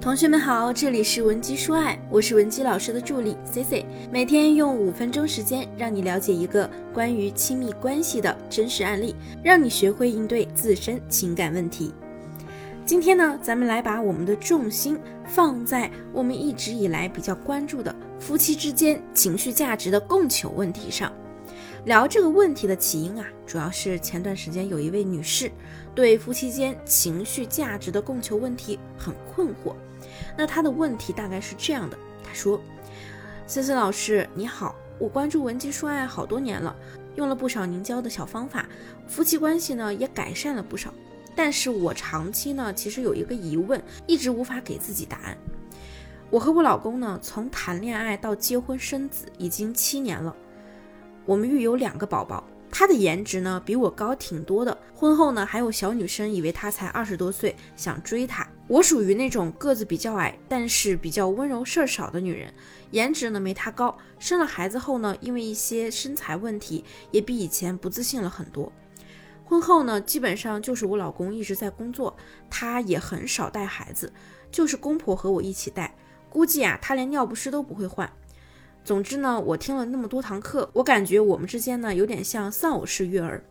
同学们好，这里是文姬说爱，我是文姬老师的助理 C C，每天用五分钟时间，让你了解一个关于亲密关系的真实案例，让你学会应对自身情感问题。今天呢，咱们来把我们的重心放在我们一直以来比较关注的夫妻之间情绪价值的供求问题上。聊这个问题的起因啊，主要是前段时间有一位女士对夫妻间情绪价值的供求问题很困惑。那他的问题大概是这样的：他说，森森老师你好，我关注文姬说爱好多年了，用了不少您教的小方法，夫妻关系呢也改善了不少。但是我长期呢其实有一个疑问，一直无法给自己答案。我和我老公呢从谈恋爱到结婚生子已经七年了。我们育有两个宝宝，她的颜值呢比我高挺多的。婚后呢，还有小女生以为她才二十多岁，想追她。我属于那种个子比较矮，但是比较温柔事儿少的女人，颜值呢没她高。生了孩子后呢，因为一些身材问题，也比以前不自信了很多。婚后呢，基本上就是我老公一直在工作，他也很少带孩子，就是公婆和我一起带。估计啊，他连尿不湿都不会换。总之呢，我听了那么多堂课，我感觉我们之间呢有点像丧偶式育儿，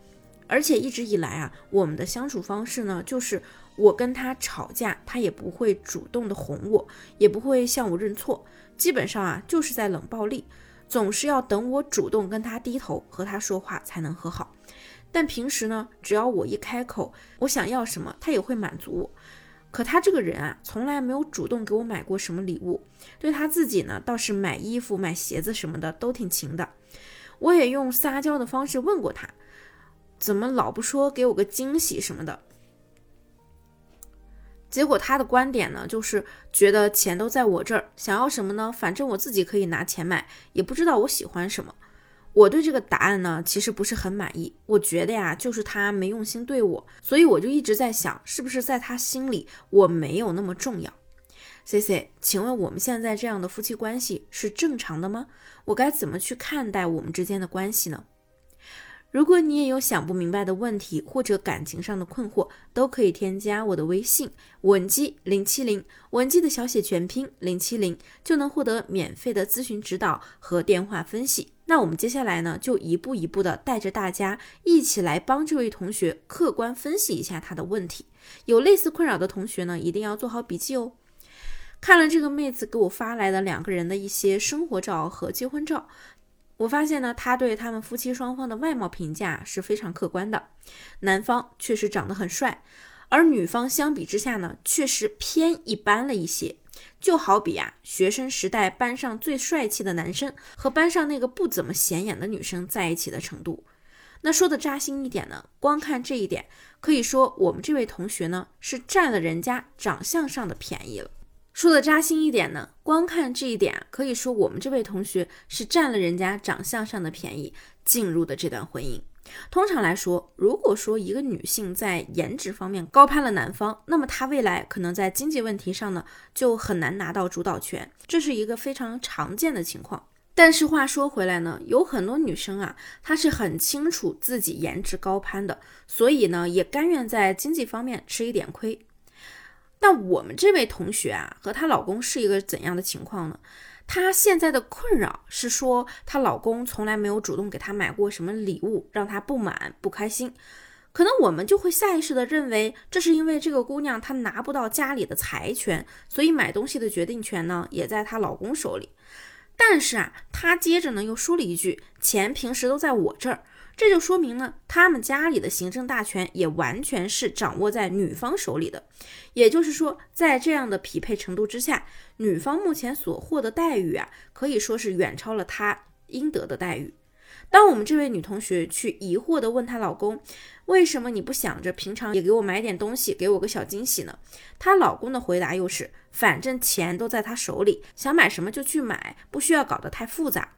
而且一直以来啊，我们的相处方式呢，就是我跟他吵架，他也不会主动的哄我，也不会向我认错，基本上啊就是在冷暴力，总是要等我主动跟他低头和他说话才能和好。但平时呢，只要我一开口，我想要什么，他也会满足我。可他这个人啊，从来没有主动给我买过什么礼物。对他自己呢，倒是买衣服、买鞋子什么的都挺勤的。我也用撒娇的方式问过他，怎么老不说给我个惊喜什么的。结果他的观点呢，就是觉得钱都在我这儿，想要什么呢？反正我自己可以拿钱买，也不知道我喜欢什么。我对这个答案呢，其实不是很满意。我觉得呀，就是他没用心对我，所以我就一直在想，是不是在他心里我没有那么重要。C C，请问我们现在这样的夫妻关系是正常的吗？我该怎么去看待我们之间的关系呢？如果你也有想不明白的问题或者感情上的困惑，都可以添加我的微信文姬零七零，文姬的小写全拼零七零，就能获得免费的咨询指导和电话分析。那我们接下来呢，就一步一步的带着大家一起来帮这位同学客观分析一下他的问题。有类似困扰的同学呢，一定要做好笔记哦。看了这个妹子给我发来的两个人的一些生活照和结婚照。我发现呢，他对他们夫妻双方的外貌评价是非常客观的。男方确实长得很帅，而女方相比之下呢，确实偏一般了一些。就好比啊，学生时代班上最帅气的男生和班上那个不怎么显眼的女生在一起的程度。那说的扎心一点呢，光看这一点，可以说我们这位同学呢是占了人家长相上的便宜了。说的扎心一点呢，光看这一点，可以说我们这位同学是占了人家长相上的便宜进入的这段婚姻。通常来说，如果说一个女性在颜值方面高攀了男方，那么她未来可能在经济问题上呢就很难拿到主导权，这是一个非常常见的情况。但是话说回来呢，有很多女生啊，她是很清楚自己颜值高攀的，所以呢也甘愿在经济方面吃一点亏。那我们这位同学啊，和她老公是一个怎样的情况呢？她现在的困扰是说，她老公从来没有主动给她买过什么礼物，让她不满不开心。可能我们就会下意识的认为，这是因为这个姑娘她拿不到家里的财权，所以买东西的决定权呢也在她老公手里。但是啊，她接着呢又说了一句：“钱平时都在我这儿。”这就说明呢，他们家里的行政大权也完全是掌握在女方手里的。也就是说，在这样的匹配程度之下，女方目前所获的待遇啊，可以说是远超了她应得的待遇。当我们这位女同学去疑惑地问她老公，为什么你不想着平常也给我买点东西，给我个小惊喜呢？她老公的回答又是，反正钱都在她手里，想买什么就去买，不需要搞得太复杂。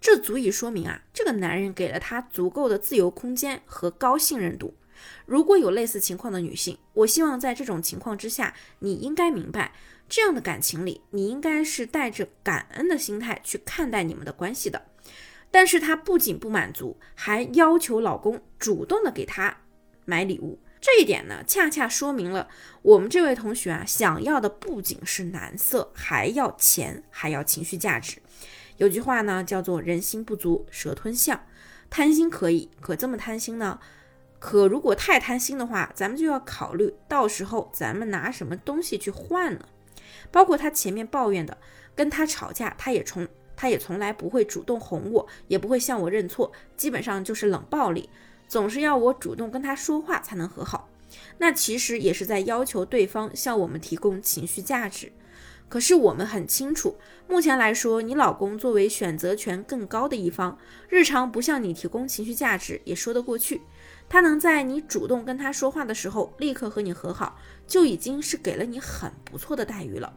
这足以说明啊，这个男人给了她足够的自由空间和高信任度。如果有类似情况的女性，我希望在这种情况之下，你应该明白，这样的感情里，你应该是带着感恩的心态去看待你们的关系的。但是她不仅不满足，还要求老公主动的给她买礼物，这一点呢，恰恰说明了我们这位同学啊，想要的不仅是男色，还要钱，还要情绪价值。有句话呢，叫做“人心不足蛇吞象”，贪心可以，可这么贪心呢？可如果太贪心的话，咱们就要考虑，到时候咱们拿什么东西去换呢？包括他前面抱怨的，跟他吵架，他也从他也从来不会主动哄我，也不会向我认错，基本上就是冷暴力。总是要我主动跟他说话才能和好，那其实也是在要求对方向我们提供情绪价值。可是我们很清楚，目前来说，你老公作为选择权更高的一方，日常不向你提供情绪价值也说得过去。他能在你主动跟他说话的时候立刻和你和好，就已经是给了你很不错的待遇了。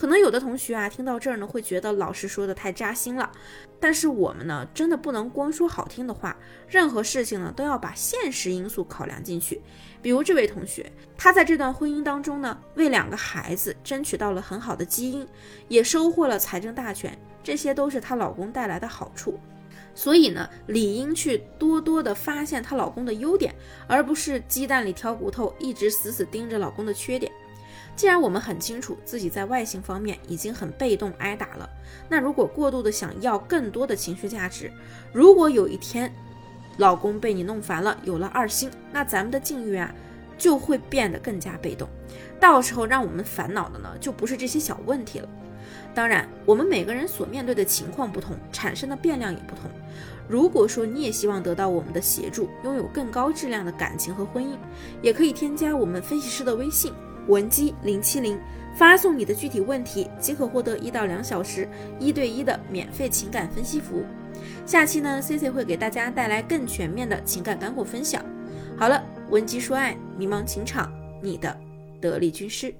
可能有的同学啊，听到这儿呢，会觉得老师说的太扎心了。但是我们呢，真的不能光说好听的话，任何事情呢，都要把现实因素考量进去。比如这位同学，她在这段婚姻当中呢，为两个孩子争取到了很好的基因，也收获了财政大权，这些都是她老公带来的好处。所以呢，理应去多多的发现她老公的优点，而不是鸡蛋里挑骨头，一直死死盯着老公的缺点。既然我们很清楚自己在外形方面已经很被动挨打了，那如果过度的想要更多的情绪价值，如果有一天老公被你弄烦了，有了二心，那咱们的境遇啊就会变得更加被动。到时候让我们烦恼的呢，就不是这些小问题了。当然，我们每个人所面对的情况不同，产生的变量也不同。如果说你也希望得到我们的协助，拥有更高质量的感情和婚姻，也可以添加我们分析师的微信。文姬零七零，发送你的具体问题即可获得一到两小时一对一的免费情感分析服务。下期呢，C C 会给大家带来更全面的情感干货分享。好了，文姬说爱，迷茫情场，你的得力军师。